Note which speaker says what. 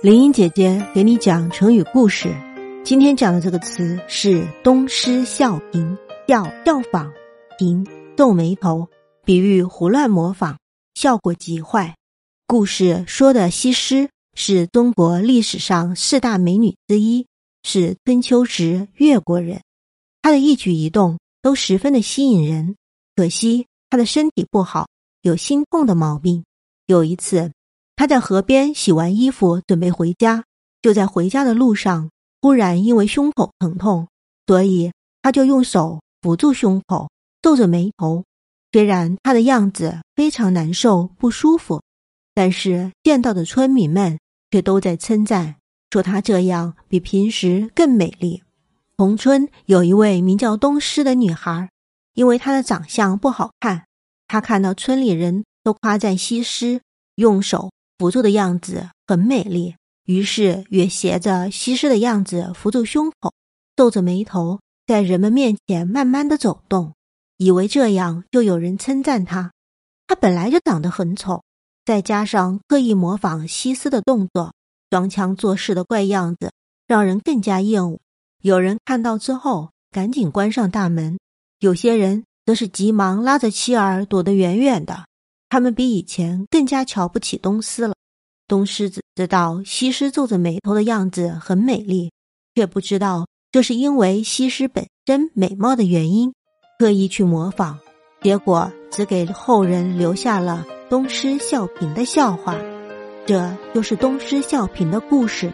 Speaker 1: 林英姐姐给你讲成语故事。今天讲的这个词是“东施效颦”，效效仿，颦皱眉头，比喻胡乱模仿，效果极坏。故事说的西施是中国历史上四大美女之一，是春秋时越国人。她的一举一动都十分的吸引人。可惜她的身体不好，有心痛的毛病。有一次，他在河边洗完衣服，准备回家，就在回家的路上。忽然因为胸口疼痛，所以他就用手扶住胸口，皱着眉头。虽然他的样子非常难受不舒服，但是见到的村民们却都在称赞，说他这样比平时更美丽。同村有一位名叫东施的女孩，因为她的长相不好看，她看到村里人都夸赞西施用手扶住的样子很美丽。于是，也斜着西施的样子扶住胸口，皱着眉头，在人们面前慢慢的走动，以为这样就有人称赞他。他本来就长得很丑，再加上刻意模仿西施的动作，装腔作势的怪样子，让人更加厌恶。有人看到之后，赶紧关上大门；有些人则是急忙拉着妻儿躲得远远的。他们比以前更加瞧不起东施了。东施只知道西施皱着眉头的样子很美丽，却不知道这是因为西施本身美貌的原因，刻意去模仿，结果只给后人留下了东施效颦的笑话。这就是东施效颦的故事。